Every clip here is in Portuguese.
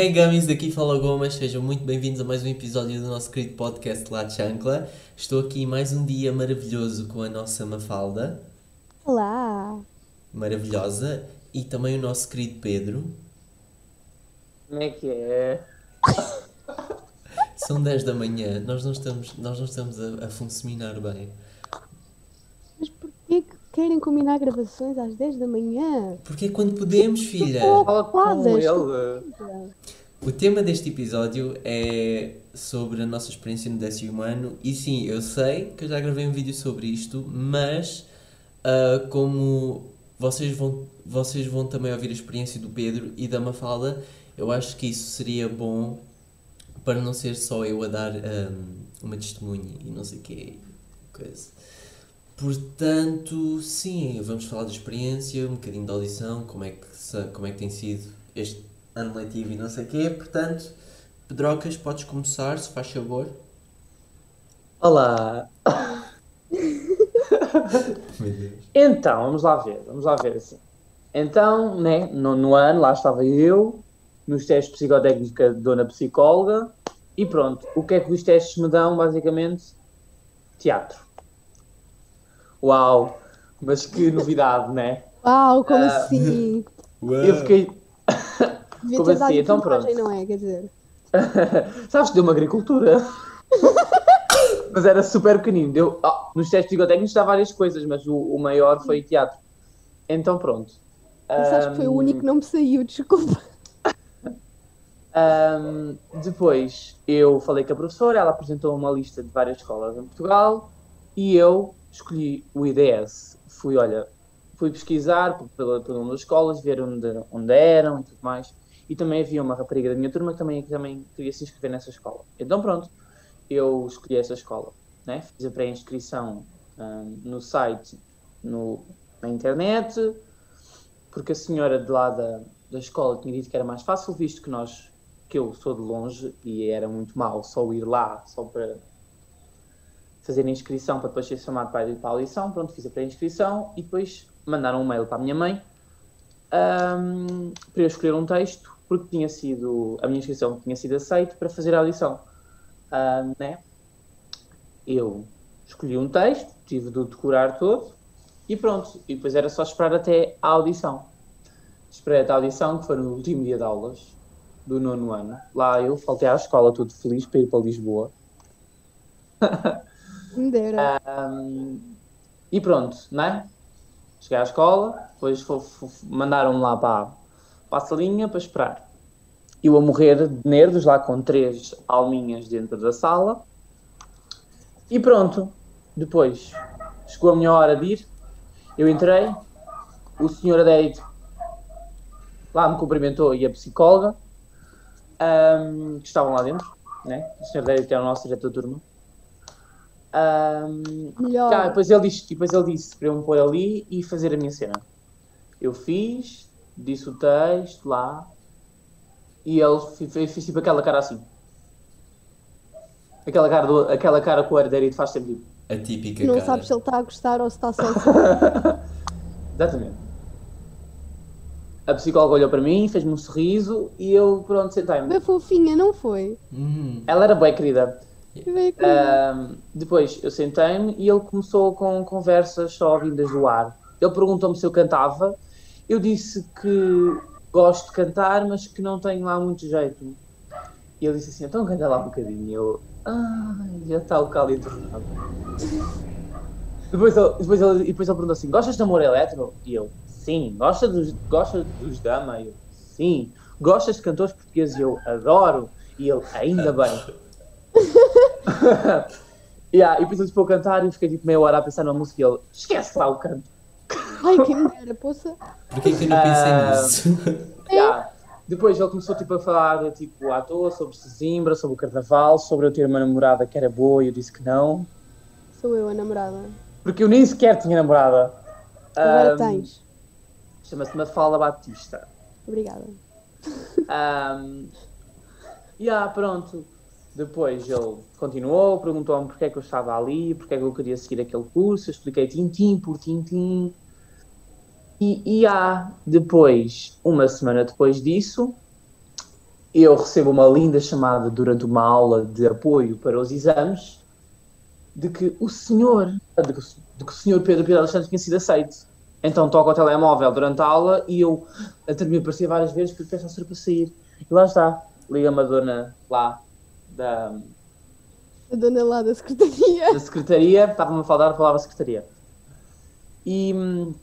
Hey Gummies, daqui fala Gomas, sejam muito bem-vindos a mais um episódio do nosso querido podcast La Chancla. Estou aqui mais um dia maravilhoso com a nossa Mafalda, Olá! maravilhosa, e também o nosso querido Pedro. Como é que é? São 10 da manhã, nós não estamos, nós não estamos a, a funcionar bem. Querem combinar gravações às 10 da manhã? Porque é quando podemos, filha. Fala com. O tema deste episódio é sobre a nossa experiência no décimo ano e sim, eu sei que eu já gravei um vídeo sobre isto, mas ah, como vocês vão, vocês vão também ouvir a experiência do Pedro e da Mafalda, eu acho que isso seria bom para não ser só eu a dar ahm, uma testemunha e não sei o que coisa. Portanto, sim, vamos falar da experiência, um bocadinho da audição, como é que, como é que tem sido este ano letivo e não sei o quê. Portanto, Pedrocas, podes começar, se faz favor. Olá. Então, vamos lá ver, vamos lá ver assim. Então, né, no, no ano, lá estava eu, nos testes psicotécnicos da dona psicóloga, e pronto. O que é que os testes me dão, basicamente? Teatro. Uau! Mas que novidade, né? Uau, como Ah. assim? Eu fiquei. Como assim? Então pronto. não é? Quer dizer, Sabes, deu uma agricultura. mas era super pequenino. Deu, ah, nos testes psicotécnicos dá várias coisas, mas o, o maior foi teatro. Então pronto. mas acho que foi o único que não me saiu, desculpa. ahm, depois eu falei com a professora, ela apresentou uma lista de várias escolas em Portugal e eu escolhi o IDS. Fui, olha, fui pesquisar por- pela uma das escolas, ver onde, onde eram e tudo mais. E também havia uma rapariga da minha turma que também, que também queria se inscrever nessa escola. Então pronto, eu escolhi essa escola. Né? Fiz a pré-inscrição ahm, no site, no, na internet, porque a senhora de lá da, da escola tinha dito que era mais fácil, visto que nós, que eu sou de longe e era muito mal só ir lá, só para fazer a inscrição para depois ser chamado para ir para a audição. Pronto, fiz a pré-inscrição e depois mandaram um mail para a minha mãe ahm, para eu escolher um texto, porque tinha sido, a minha inscrição tinha sido aceita para fazer a audição. Ahm, né? Eu escolhi um texto, tive de decorar todo e pronto. E depois era só esperar até a audição. Esperei até a audição, que foi no último dia de aulas do nono ano. Lá eu faltei à escola todo feliz para ir para Lisboa. Ahm, e pronto, né? Cheguei à escola, depois mandaram-me lá para, para a salinha para esperar. Eu a morrer de nervos, lá com três alminhas dentro da sala. E pronto, depois chegou a minha hora de ir. Eu entrei, o senhor adérito lá me cumprimentou e a psicóloga ahm, que estavam lá dentro, né? O senhor adérito era o nosso diretor de turma. Ahm, Melhor. Tá, depois ele disse, depois ele disse para eu me pôr ali e fazer a minha cena. Eu fiz, disse o texto lá e ele fez, fez tipo aquela cara assim. Aquela cara, do, aquela cara que o herdeiro faz sempre tipo. A típica não cara. sabes se ele está a gostar ou se está só. Exatamente. A psicóloga olhou para mim, fez-me um sorriso e eu, pronto, sentei-me. Bem fofinha, não foi? Hum, Ela era bem querida. Ahm, depois eu sentei-me e ele começou com conversas só vindas do ar. Ele perguntou-me se eu cantava. Eu disse que gosto de cantar, mas que não tenho lá muito jeito. E ele disse assim: então canta lá um bocadinho. E eu, ai, já está o calo entornado. depois, ele, depois, depois ele perguntou assim: gostas de amor eletro? E eu, sim. Gosta dos, gosta dos Dama? E eu, sim. Gostas de cantores portugueses? E eu, adoro. E ele, ainda bem. yeah, e depois ele para eu cantar e fiquei tipo meia hora a pensar na música e ele, esquece lá o canto. Ai, quem me dera, poça. Porquê que eu não pensei Ah, nisso? Yeah. Depois ele começou tipo, a falar tipo, à toa sobre Sesimbra, sobre o carnaval, sobre eu ter uma namorada que era boa e eu disse que não. Sou eu a namorada. Porque eu nem sequer tinha namorada. Agora Ahm, tens. Chama-se Mafalda Batista. Obrigada. Um, yeah, pronto. Depois ele continuou, perguntou-me porque é que eu estava ali, porque é que eu queria seguir aquele curso, eu expliquei tintim por tintim. E, e há, depois, uma semana depois disso, eu recebo uma linda chamada durante uma aula de apoio para os exames de que o senhor, de que, de que o senhor Pedro Pedro Alexandre tinha sido aceito. Então toco o telemóvel durante a aula e eu a termino a aparecer várias vezes porque peço ao senhor para sair. E lá está, liga-me a dona lá da, A dona lá da secretaria. da secretaria, estava-me a falar a palavra secretaria. E hum,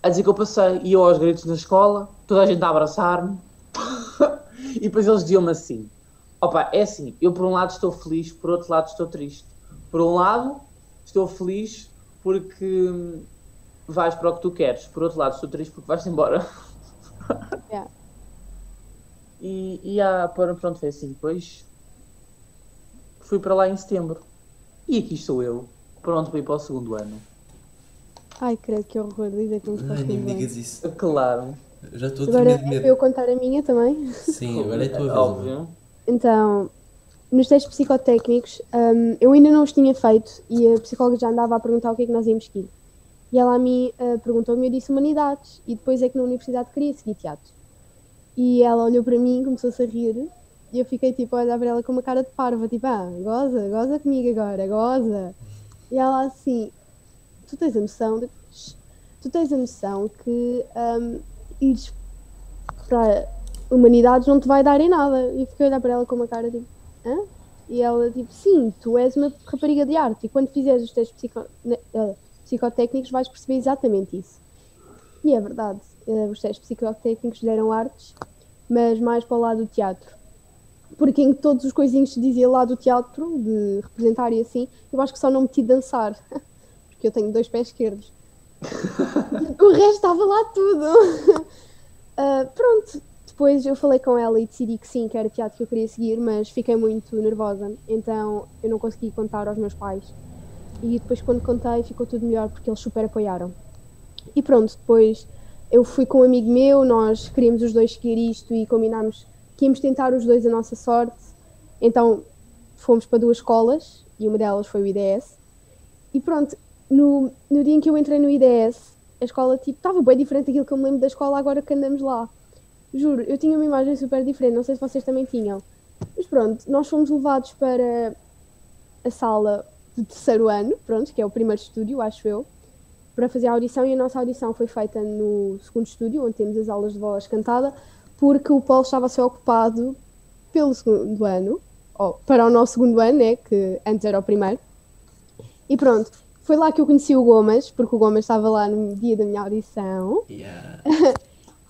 a dizer que eu passei, e eu aos gritos na escola, toda a gente a abraçar-me, e depois eles diziam-me assim: opa, é assim, eu por um lado estou feliz, por outro lado estou triste. Por um lado, estou feliz porque hum, vais para o que tu queres, por outro lado, estou triste porque vais embora. Yeah. E, e ah, pronto, foi assim. Depois fui para lá em setembro. E aqui estou eu, pronto para ir para o segundo ano. Ai, credo, que horror dizer que não está Ai, nem me digas isso. Claro, Eu já estou a Agora é para eu contar a minha também. Sim, agora é a tua vez. óbvio. Então, nos testes psicotécnicos, hum, eu ainda não os tinha feito e a psicóloga já andava a perguntar o que é que nós íamos seguir. E ela a mim uh, perguntou-me, eu disse humanidades, e depois é que na universidade queria seguir teatro. E ela olhou para mim, começou-se a rir, e eu fiquei tipo a olhar para ela com uma cara de parva, tipo, ah, goza, goza comigo agora, goza. E ela assim, tu tens a noção de tu tens a noção que hum, ires para humanidades não te vai dar em nada. E fiquei a olhar para ela com uma cara tipo, hã? E ela tipo, sim, tu és uma rapariga de arte e quando fizeres os testes psico- eh, psicotécnicos vais perceber exatamente isso. E é verdade, eh, os testes psicotécnicos deram artes, mas mais para o lado do teatro. Porque em todos os coisinhos se dizia lá do teatro, de representar e assim, eu acho que só não meti dançar, porque eu tenho dois pés esquerdos. o resto estava lá tudo. Ah, pronto, depois eu falei com ela e decidi que sim, que era teatro que eu queria seguir, mas fiquei muito nervosa, então eu não consegui contar aos meus pais. E depois, quando contei, ficou tudo melhor porque eles super apoiaram. E pronto, depois eu fui com um amigo meu, nós queríamos os dois seguir isto e combinámos que íamos tentar os dois a nossa sorte. Então fomos para duas escolas e uma delas foi o IDS. E pronto, no, no dia em que eu entrei no IDS, a escola tipo estava bem diferente daquilo que eu me lembro da escola agora que andamos lá. Juro, eu tinha uma imagem super diferente, não sei se vocês também tinham. Mas pronto, nós fomos levados para a sala de terceiro ano, pronto, que é o primeiro estúdio, acho eu, para fazer a audição e a nossa audição foi feita no segundo estúdio, onde temos as aulas de voz cantada, porque o Paulo estava a ser ocupado pelo segundo ano, ou para o nosso segundo ano, né, que antes era o primeiro. E pronto, foi lá que eu conheci o Gomes, porque o Gomes estava lá no dia da minha audição. Yeah.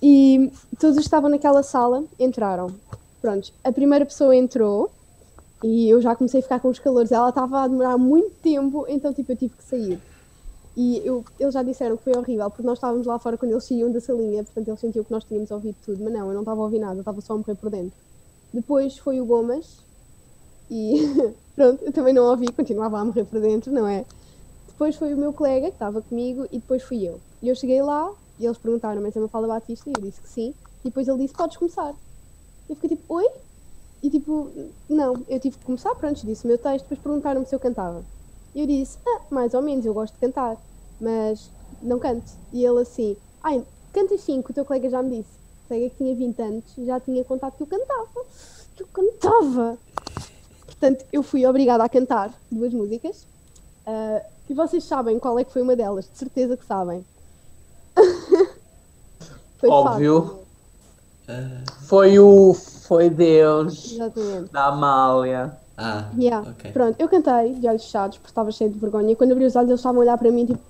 E todos estavam naquela sala, entraram. Pronto, a primeira pessoa entrou e eu já comecei a ficar com os calores. Ela estava a demorar muito tempo, então tipo eu tive que sair. E eu, eles já disseram que foi horrível, porque nós estávamos lá fora quando eles saíam da salinha, portanto eles sentiam que nós tínhamos ouvido tudo, mas não, eu não estava a ouvir nada, eu estava só a morrer por dentro. Depois foi o Gomes e pronto, eu também não ouvi, continuava a morrer por dentro, não é? Depois foi o meu colega que estava comigo e depois fui eu. E eu cheguei lá e eles perguntaram, mas é uma fala Batista? E eu disse que sim. E depois ele disse, podes começar. Eu fiquei tipo, oi? E tipo, não, eu tive que começar, pronto, disse o meu texto, depois perguntaram-me se eu cantava. E eu disse, ah, mais ou menos, eu gosto de cantar, mas não canto. E ele assim, ai, canta sim, que o teu colega já me disse. O colega que tinha 20 anos já tinha contado que eu cantava. Que eu cantava! Portanto, eu fui obrigada a cantar duas músicas. Ah, e vocês sabem qual é que foi uma delas, de certeza que sabem. foi Óbvio. fácil. Ah, Foi o. Foi Deus Exatamente. da Amália. Ah, Yeah. ok. Pronto, eu cantei de olhos fechados porque estava cheio de vergonha. E quando abri os olhos, eles estavam a olhar para mim tipo.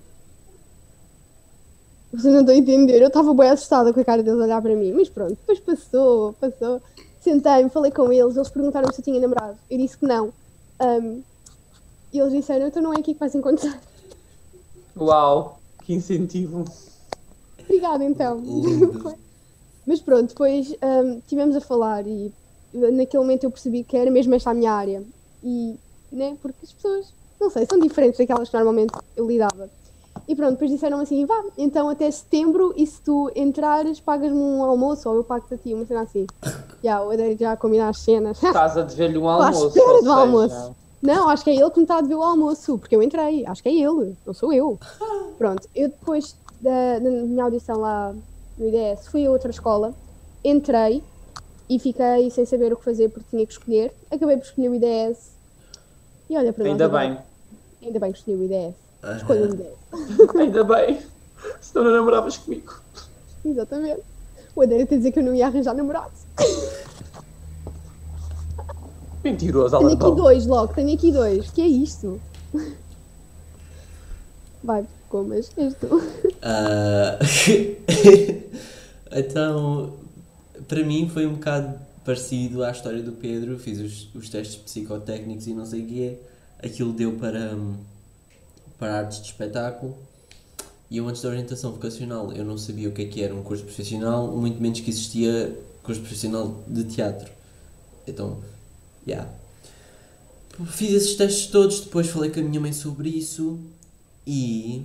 Vocês não estão a entender. Eu estava bem assustada com a cara deles a olhar para mim. Mas pronto, depois passou, passou. Sentei-me, falei com eles. Eles perguntaram se eu tinha namorado. Eu disse que não. Ahm, e eles disseram: então não é aqui que vais encontrar. Uau, que incentivo. Obrigada então. Mas pronto, depois hum, tivemos a falar e naquele momento eu percebi que era mesmo esta a minha área. E, né, porque as pessoas, não sei, são diferentes daquelas que normalmente eu lidava. E pronto, depois disseram assim, vá, então até setembro e se tu entrares pagas-me um almoço ou eu pago-te a ti, uma cena assim. Já, o Adério já a combinar as cenas. Estás a dever-lhe um à almoço. espera ou do seja, almoço. Não, acho que é ele que me está a dever o almoço, porque eu entrei. Acho que é ele, não sou eu. Pronto, eu depois da, da minha audição lá no IDS fui a outra escola, entrei e fiquei sem saber o que fazer porque tinha que escolher. Acabei por escolher o IDS. E olha para Ainda nós agora. bem. Ainda bem que escolhi o IDS. Aham. Escolha o IDS. Ainda bem. Senão não namoravas comigo. Exatamente. O Adélia tem a dizer que eu não ia arranjar namorado. Mentiroso, Tenho aqui dois logo, tenho aqui dois. que é isto? Vai, comas, és tu. Ah, então, para mim foi um bocado parecido à história do Pedro. Fiz os, os testes psicotécnicos e não sei o quê. Aquilo deu para, hum, para artes de espetáculo. E eu, antes da orientação vocacional, eu não sabia o que é que era um curso profissional, muito menos que existia curso profissional de teatro. Então, já. Fiz esses testes todos, depois falei com a minha mãe sobre isso e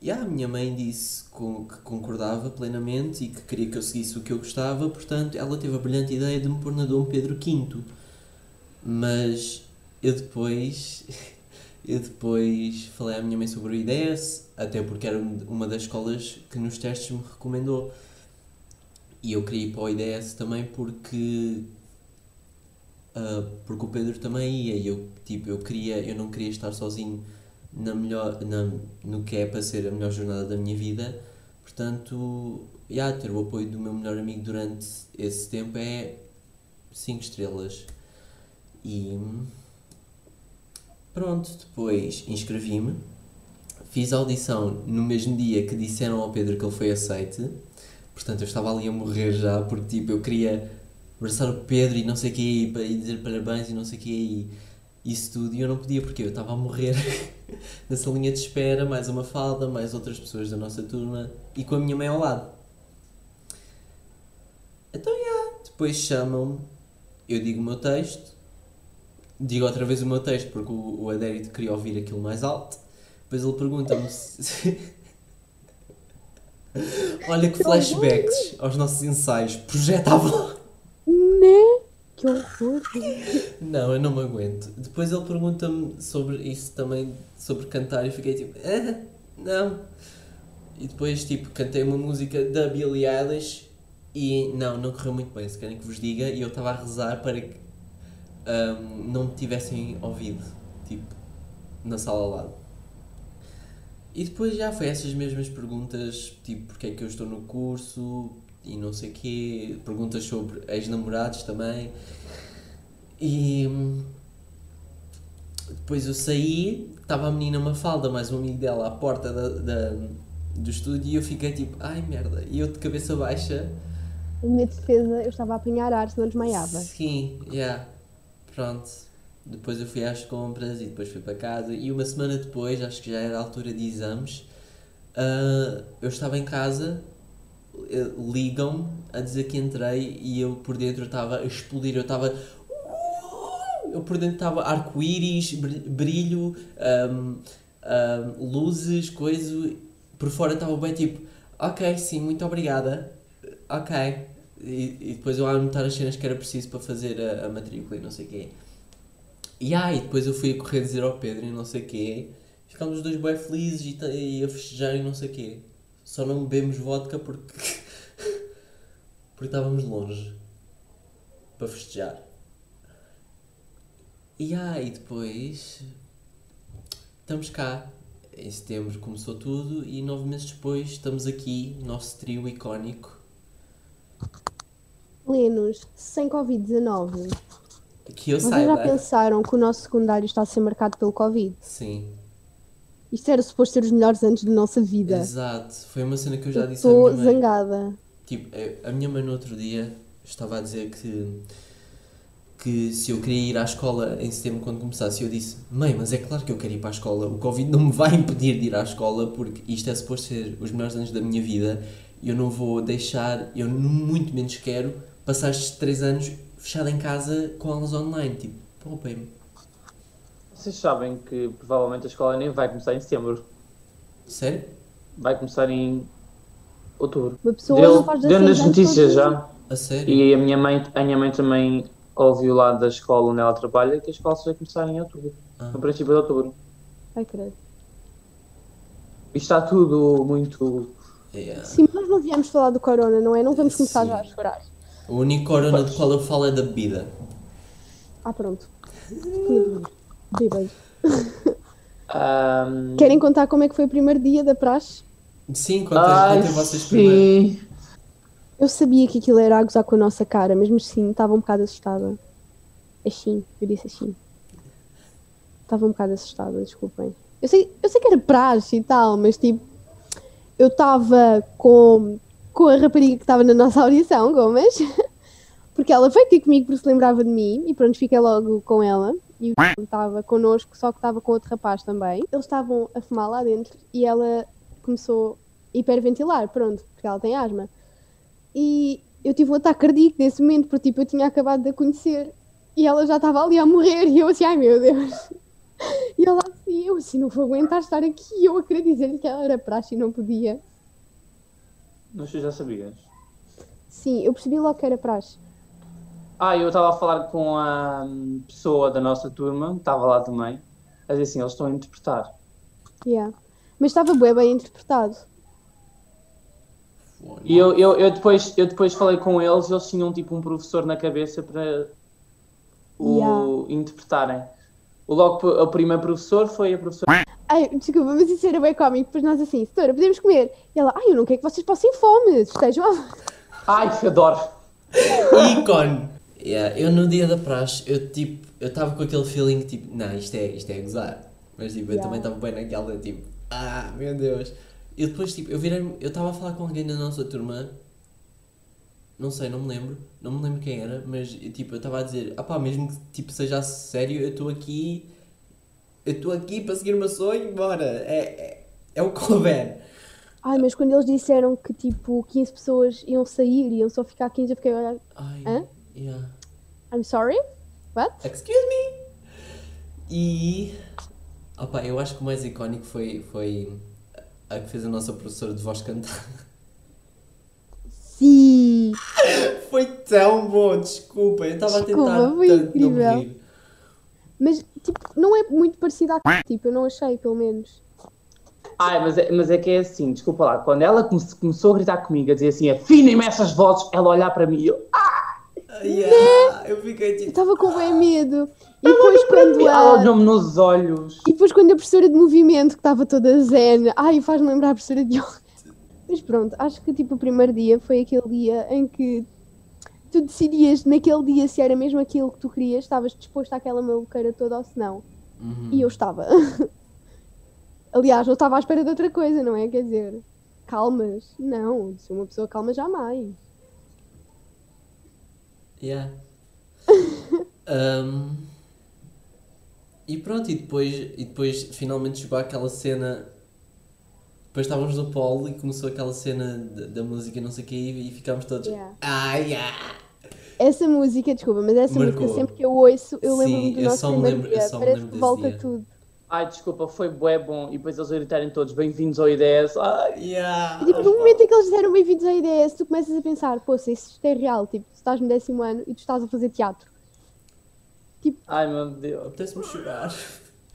e a minha mãe disse que concordava plenamente e que queria que eu seguisse o que eu gostava, portanto, ela teve a brilhante ideia de me pôr na Dom Pedro V. Mas eu depois, eu depois falei à minha mãe sobre o IDS, até porque era um- uma das escolas que nos testes me recomendou. E eu queria ir para o IDS também porque ah, porque o Pedro também ia e eu tipo eu queria eu não queria estar sozinho na melhor na, no que é para ser a melhor jornada da minha vida. Portanto já ter o apoio do meu melhor amigo durante esse tempo é 5 estrelas. E pronto depois inscrevi-me. Fiz a audição no mesmo dia que disseram ao Pedro que ele foi aceite. Portanto eu estava ali a morrer já porque tipo eu queria abraçar o Pedro e não sei o que e, dizer parabéns e não sei o que e isso tudo e eu não podia porque eu estava a morrer nessa linha de espera, mais uma falda, mais outras pessoas da nossa turma e com a minha mãe ao lado. Então, já, depois chamam-me, eu digo o meu texto, digo outra vez o meu texto porque o, o adérito queria ouvir aquilo mais alto, depois ele pergunta-me se... Olha que flashbacks aos nossos ensaios, projetavam? Que horror. Não, eu não me aguento. Depois ele pergunta-me sobre isso também, sobre cantar, e fiquei tipo, ah, não. E depois, tipo, cantei uma música da Billie Eilish e não, não correu muito bem, se querem que vos diga, e eu estava a rezar para que ahm, não me tivessem ouvido, tipo, na sala ao lado. E depois já foi essas mesmas perguntas, tipo, porque é que eu estou no curso e não sei quê, perguntas sobre ex-namorados também. E hum, depois eu saí, estava a menina Mafalda, mais um amigo dela, à porta da, da- do estúdio e eu fiquei tipo, ai merda, e eu de cabeça baixa. A minha defesa, eu estava a apanhar ar, senão desmaiava. Sim, yeah, pronto. Depois eu fui às compras e depois fui para casa e uma semana depois, acho que já era a altura de exames, ah, eu estava em casa, ligam-me a dizer que entrei e eu por dentro estava a explodir, eu estava eu por dentro estava arco-íris, br- brilho, ahm, ahm, luzes, coisa. Por fora estava bem tipo, ok, sim, muito obrigada, ok. E, e depois eu a anotar as cenas que era preciso para fazer a, a matrícula e não sei o quê. E aí, depois eu fui a correr dizer ao Pedro e não sei o quê. Ficámos os dois bem felizes e, e a festejar e não sei o quê. Só não bebemos vodka porque. porque estávamos longe. Para festejar. E aí, depois. Estamos cá. Em setembro começou tudo e nove meses depois estamos aqui, nosso trio icónico. Plenos, sem Covid-19. Que eu Vocês saiba. já pensaram que o nosso secundário está a ser marcado pelo Covid? Sim, Isto era suposto ser os melhores anos da nossa vida. exato. Foi uma cena que eu já Eu disse à Estou minha mãe. zangada. Tipo, eh, a minha mãe no outro dia estava a dizer que, que se eu queria ir à escola em setembro quando começasse, eu disse, mãe, mas é claro que eu quero ir para a escola, o Covid não me vai impedir de ir à escola porque isto é suposto ser os melhores anos da minha vida eu não vou deixar, eu muito menos quero passar estes três anos fechado em casa com aulas online, tipo, poupem-me. Vocês sabem que provavelmente a escola nem vai começar em setembro. Sério? Vai começar em outubro. Uma pessoa Deu, não faz deu 16 nas notícias já. A sério? E a minha mãe, a minha mãe também ouviu lá da escola onde ela trabalha que a escola só vai começar em outubro. Ah. No princípio de outubro. Ai, credo. Isto está tudo muito. Yeah. Sim, mas nós não viemos falar do corona, não é? Não vamos começar Sim. já a chorar. O único corona Pois. do qual eu falo é da bebida. Ah, pronto. Bêbados. Ahm, Querem contar como é que foi o primeiro dia da praxe? Sim, contem, ai, contem vocês primeiro. sim. Eu sabia que aquilo era a gozar com a nossa cara, mesmo assim, estava um bocado assustada. Assim, eu disse assim. Estava um bocado assustada, desculpem. Eu sei, eu sei que era praxe e tal, mas tipo, eu estava com, com a rapariga que estava na nossa audição, Gomes, porque ela veio ter comigo porque se lembrava de mim e pronto, fiquei logo com ela. E o estava connosco, só que estava com outro rapaz também. Eles estavam a fumar lá dentro e ela começou a hiperventilar, pronto, porque ela tem asma. E eu tive um ataque cardíaco nesse momento, porque tipo, eu tinha acabado de a conhecer e ela já estava ali a morrer e eu assim, ai meu Deus. E ela assim, eu assim, não vou aguentar estar aqui. E eu a querer dizer-lhe que ela era praxe e não podia. Mas tu já sabias. Sim, eu percebi logo que era praxe. Ah, eu estava a falar com a hum, pessoa da nossa turma, que estava lá também, a dizer assim, eles estão a interpretar. Yeah. Mas estava bem, bem interpretado. E eu, eu, eu, depois, eu depois falei com eles, eles tinham tipo um professor na cabeça para o Yeah. interpretarem. O, logo, o primeiro professor foi a professora. Ai, desculpa, mas isso era bem cómico. Depois nós assim, senhora, podemos comer? E ela, ai, eu não quero que vocês passem fome. Estejam. Ai, que adoro! Ícone! Yeah, eu no dia da praxe, eu tipo, eu estava com aquele feeling tipo, não, isto é, isto é gozar. Mas tipo, eu Yeah. também estava bem naquela tipo, ah, meu Deus. E depois tipo, eu virei eu estava a falar com alguém da nossa turma, não sei, não me lembro, não me lembro quem era, mas tipo, eu estava a dizer, ah pá, mesmo que tipo, seja sério, eu estou aqui, eu estou aqui para seguir o meu sonho, bora, é, é, é o que houver. Ai, mas quando eles disseram que tipo 15 pessoas iam sair, iam só ficar 15, eu fiquei a olhar, Ai, Hã? yeah. I'm sorry? What? Excuse me! E. Opa, eu acho que o mais icónico foi, foi a que fez a nossa professora de voz cantar. Sim! Foi tão bom, desculpa, eu estava a tentar foi tanto não me incrível. rir. Mas tipo, não é muito parecida à tipo, eu não achei, pelo menos. Ai, mas é, mas é que é assim, desculpa lá, quando ela come- começou a gritar comigo, a dizer assim, afinem-me essas vozes, ela olhar para mim e eu, ah, Yeah, eu fiquei Eu tipo. estava com bem medo. E depois quando ela a... olhou-me nos olhos. E depois quando a professora de movimento, que estava toda zen, ai, faz-me lembrar a professora de yoga. Mas pronto, acho que tipo o primeiro dia foi aquele dia em que tu decidias naquele dia se era mesmo aquilo que tu querias, estavas disposto àquela maluqueira toda ou se não. Uhum. E eu estava. Aliás, não estava à espera de outra coisa, não é? Quer dizer, calmas. Não, sou uma pessoa calma jamais. Yeah. Um, e pronto, e depois, e depois finalmente chegou aquela cena. Depois estávamos no polo e começou aquela cena da, da música, não sei o quê, e, e ficámos todos. Yeah. Ah, yeah! Essa música, desculpa, mas essa Marcou. música sempre que eu ouço, eu lembro-me do eu nosso primeiro lembro- eu dia. só me Parece lembro que volta dia. tudo. Ai, desculpa, foi bué bom. E depois eles gritarem todos, bem-vindos ao IDS. Ai, Yeah! E tipo, no momento em que eles disseram bem-vindos à IDS, tu começas a pensar, pô, se isto é real, tipo, se estás no décimo ano e tu estás a fazer teatro, ai meu Deus. Apetece-me chorar.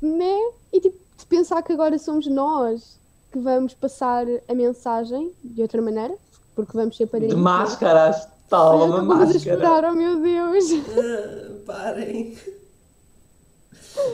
né? E tipo, de pensar que agora somos nós que vamos passar a mensagem de outra maneira, porque vamos ser De padrinhos. máscaras, tal, uma máscara. chorar, oh meu Deus. Ah, parem!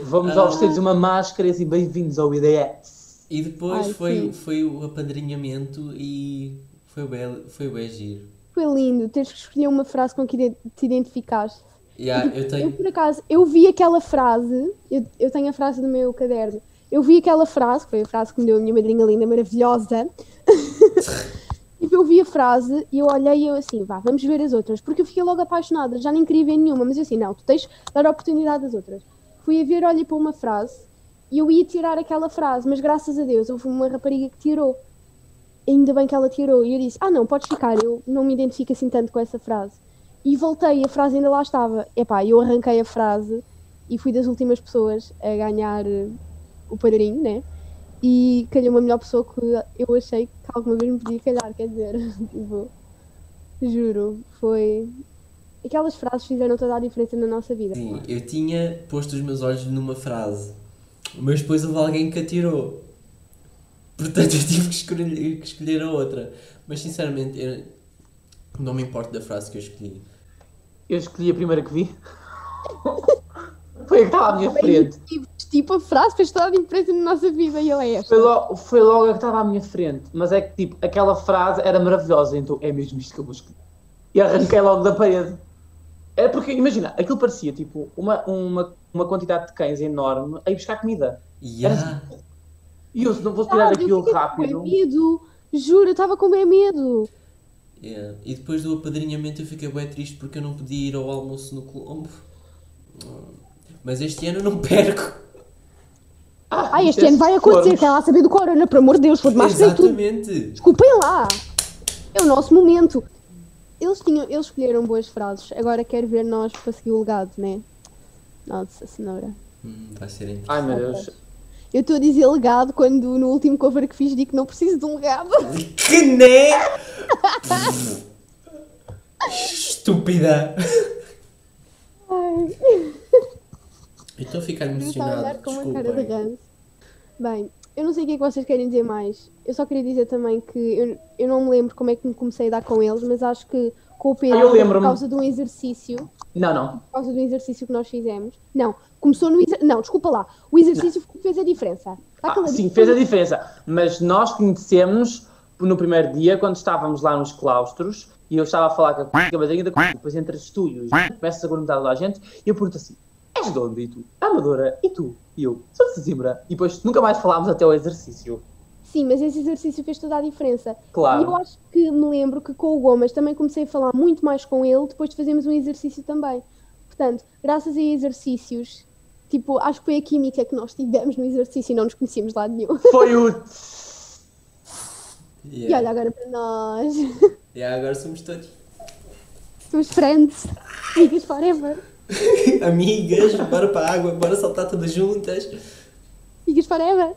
Vamos Ah. oferecer-lhes uma máscara e assim, bem-vindos ao IDS. E depois Ai, foi, sim. foi o apadrinhamento e foi bem, foi bem giro. Foi lindo, teres que escolher uma frase com que te identificaste. Yeah, eu Eu, tenho. por acaso, eu vi aquela frase, eu, eu tenho a frase no meu caderno, eu vi aquela frase, que foi a frase que me deu a minha madrinha linda, maravilhosa, Tipo, eu vi a frase e eu olhei e eu assim, vá, vamos ver as outras, porque eu fiquei logo apaixonada, já nem queria ver nenhuma, mas eu assim, não, tu tens de dar a oportunidade às outras. Fui a ver, olhei para uma frase e eu ia tirar aquela frase, mas graças a Deus houve uma rapariga que tirou. Ainda bem que ela tirou. E eu disse, ah não, podes ficar, eu não me identifico assim tanto com essa frase. E voltei, a frase ainda lá estava. Epá, eu arranquei a frase e fui das últimas pessoas a ganhar eh, o padrinho, né? E calhou uma melhor pessoa que eu achei que alguma vez me podia calhar, quer dizer, tipo, juro, foi. Aquelas frases fizeram toda a diferença na nossa vida. Sim, eu tinha posto os meus olhos numa frase, mas depois houve alguém que a tirou. Portanto, eu tive que escolher, que escolher a outra. Mas sinceramente, eu não me importo da frase que eu escolhi. Eu escolhi a primeira que vi. Foi a que estava à minha frente. Tipo, a frase fez toda a diferença na nossa vida e eu é esta. Foi logo, foi logo a que estava à minha frente. Mas é que, tipo, aquela frase era maravilhosa. Então, é mesmo isto que eu vou escolher. E arranquei logo da parede. É porque, imagina, aquilo parecia, tipo, uma, uma, uma quantidade de cães enorme a ir buscar comida. Yeah. E eu, se não fosse tirar Ah, eu aquilo com rápido... bem medo. Juro, eu estava com bem medo. Yeah. E depois do apadrinhamento eu fiquei bem triste porque eu não podia ir ao almoço no Colombo. Mas este ano eu não perco. Ah, este se ano vai acontecer, quer lá saber do corona, por amor de Deus, foi de máscara e tudo. Exatamente. Desculpem lá. É o nosso momento. Eles, tinham, eles escolheram boas frases. Agora quero ver nós para seguir o legado, né? Nossa senhora. Hum, vai ser interessante. Ai, meu Deus. Eu estou a dizer legado quando no último cover que fiz digo que não preciso de um legado. Que né? Estúpida. Ai, Eu estou a ficar eu estava a emocionado. com uma cara de ranço. Bem, eu não sei o que é que vocês querem dizer mais. Eu só queria dizer também que eu, eu não me lembro como é que me comecei a dar com eles, mas acho que com o Pedro, Ah, por causa de um exercício, Não, não. por causa do exercício que nós fizemos. Não, começou no exercício. Não, desculpa lá. O exercício fez a diferença. Ah, sim, fez a diferença. Mas nós conhecemos no primeiro dia, quando estávamos lá nos claustros, e eu estava a falar com a madrinha da depois entras tu e os começas a perguntar a gente, e eu pergunto assim, és de onde? E tu? Amadora. E tu? E eu, sou de Sesimbra. E depois nunca mais falámos até o exercício. Sim, mas esse exercício fez toda a diferença. Claro. E eu acho que me lembro que com o Gomas também comecei a falar muito mais com ele depois de fazermos um exercício também. Portanto, graças a exercícios, tipo, acho que foi a química que nós tivemos no exercício e não nos conhecíamos de lado nenhum. Foi o... E Yeah. olha agora para nós. Yeah, agora somos todos Somos friends. Amigas forever. amigas. Bora para a água, bora saltar todas juntas. Amigas forever.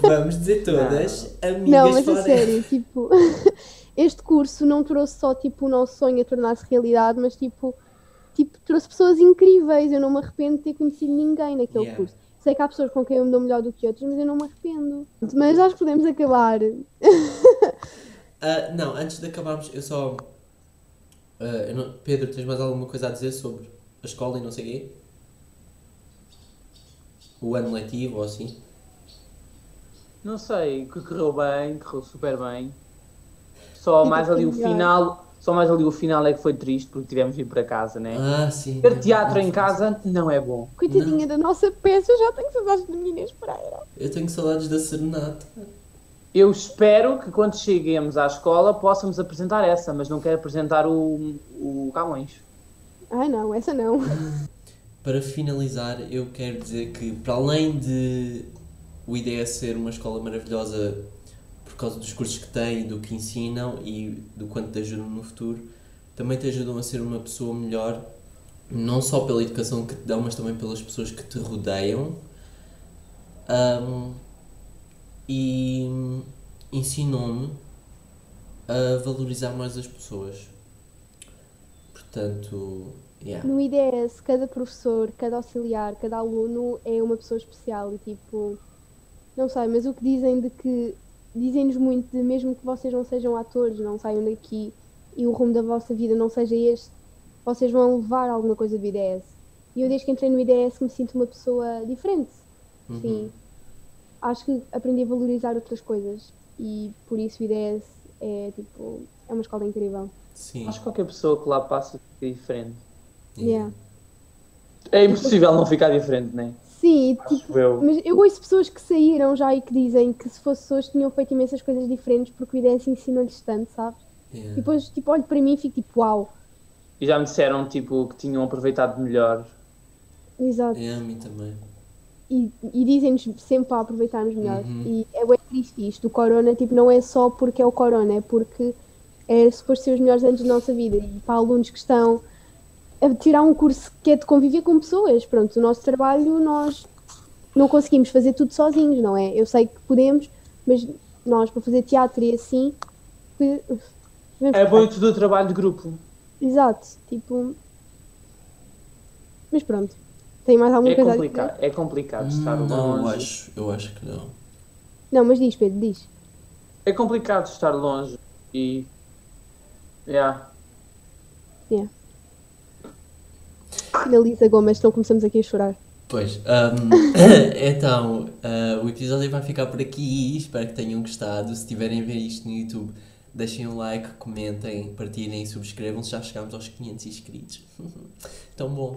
Vamos dizer todas amigas Não, mas a fora. sério, tipo, este curso não trouxe só tipo o nosso sonho a tornar-se realidade, mas tipo, tipo, trouxe pessoas incríveis. Eu não me arrependo de ter conhecido ninguém naquele Yeah. curso. Sei que há pessoas com quem eu me dou melhor do que outras, mas eu não me arrependo. Mas acho que podemos acabar. Ah, não, antes de acabarmos, eu só. ah, eu não- Pedro, tens mais alguma coisa a dizer sobre a escola e não sei o quê? O ano letivo ou assim? Não sei, que correu bem, correu super bem. Só Fica mais ali o final, só mais ali o final é que foi triste porque tivemos de ir para casa, né? Ah, sim. Ter teatro em casa não é bom. Coitadinha da nossa peça, eu já tenho saudades da menina Pereira. Eu tenho saudades da serenata. Eu espero que quando cheguemos à escola possamos apresentar essa, mas não quero apresentar o, o Camões. Ai não, essa não. Para finalizar, eu quero dizer que, para além de o IDS ser uma escola maravilhosa por causa dos cursos que tem, do que ensinam e do quanto te ajudam no futuro, também te ajudam a ser uma pessoa melhor, não só pela educação que te dão, mas também pelas pessoas que te rodeiam. Ahm, e ensinou-me a valorizar mais as pessoas. Portanto, yeah. No IDS, cada professor, cada auxiliar, cada aluno é uma pessoa especial e tipo, não sei, mas o que dizem de que dizem-nos muito de mesmo que vocês não sejam atores, não saiam daqui e o rumo da vossa vida não seja este, vocês vão levar alguma coisa do IDS. E eu desde que entrei no IDS me sinto uma pessoa diferente. Uhum. Sim. Acho que aprendi a valorizar outras coisas e por isso o IDS é tipo, é uma escola incrível. Sim. Acho que qualquer pessoa que lá passa fica diferente. Yeah. É impossível não ficar diferente, né? Sim, e, Acho tipo, eu. Mas eu ouço pessoas que saíram já e que dizem que se fosse hoje tinham feito imensas coisas diferentes porque o IDS ensinou-lhes tanto, sabes? Yeah. E depois, tipo, olho para mim e fico tipo, uau, E já me disseram tipo, que tinham aproveitado melhor. exato. É, a mim também. E, e dizem-nos sempre para aproveitarmos melhor. Uhum. E é bem triste isto. O Corona, tipo, não é só porque é o Corona, é porque é suposto ser os melhores anos da nossa vida. E para alunos que estão a tirar um curso que é de conviver com pessoas, pronto, o nosso trabalho nós não conseguimos fazer tudo sozinhos, não é? Eu sei que podemos, mas nós para fazer teatro e assim. É muito do trabalho de grupo. Exato, tipo. Mas pronto. Tem mais alguma É coisa a dizer? complicado, é complicado estar Não, eu longe. acho, eu acho que não. Não, mas diz, Pedro, diz. É complicado estar longe e. Yeah. Yeah. Finaliza, Gomes, não começamos aqui a chorar. Pois, um, então, uh, o episódio vai ficar por aqui. Espero que tenham gostado. Se tiverem a ver isto no YouTube, deixem um like, comentem, partilhem e subscrevam-se. Já chegámos aos 500 inscritos. Tão bom.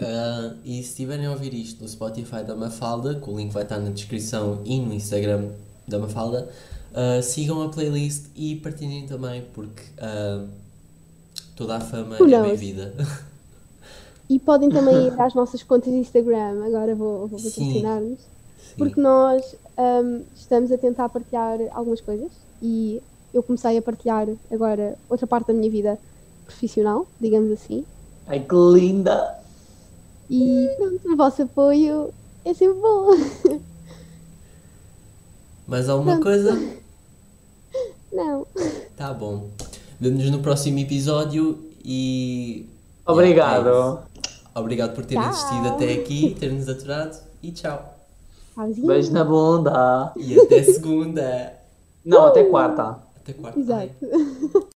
Uh, e se estiverem a ouvir isto no Spotify da Mafalda, que o link vai estar na descrição e no Instagram da Mafalda, uh, sigam a playlist e partilhem também, porque uh, toda a fama é bem-vinda. E podem também ir às nossas contas de Instagram, agora vou, vou patrocinar-nos, porque nós hum, estamos a tentar partilhar algumas coisas e eu comecei a partilhar agora outra parte da minha vida profissional, digamos assim, Ai, que linda! e pronto, o vosso apoio é sempre bom. Mais alguma Pronto. coisa? Não. Tá bom. Vemo-nos no próximo episódio e. Obrigado. Obrigado por terem assistido até aqui, terem-nos aturado e tchau. Tchauzinho. Beijo na bunda. E até segunda. Não, até quarta. Até quarta. Exato.